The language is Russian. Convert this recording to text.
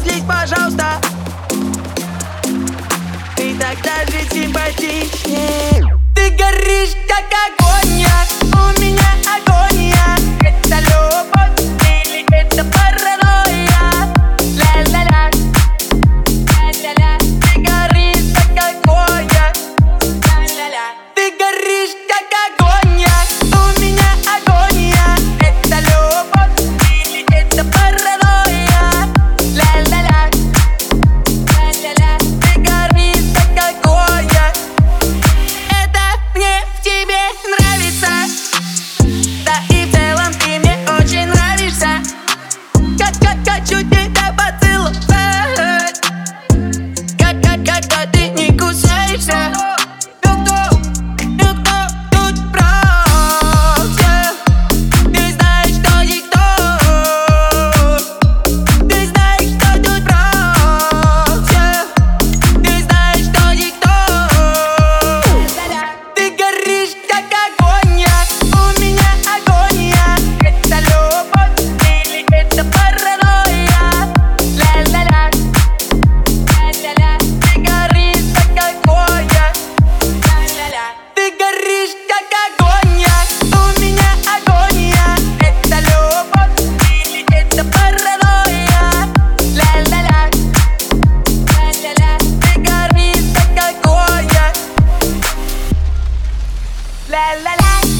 разлить, пожалуйста. Ты так даже симпатичнее la la la.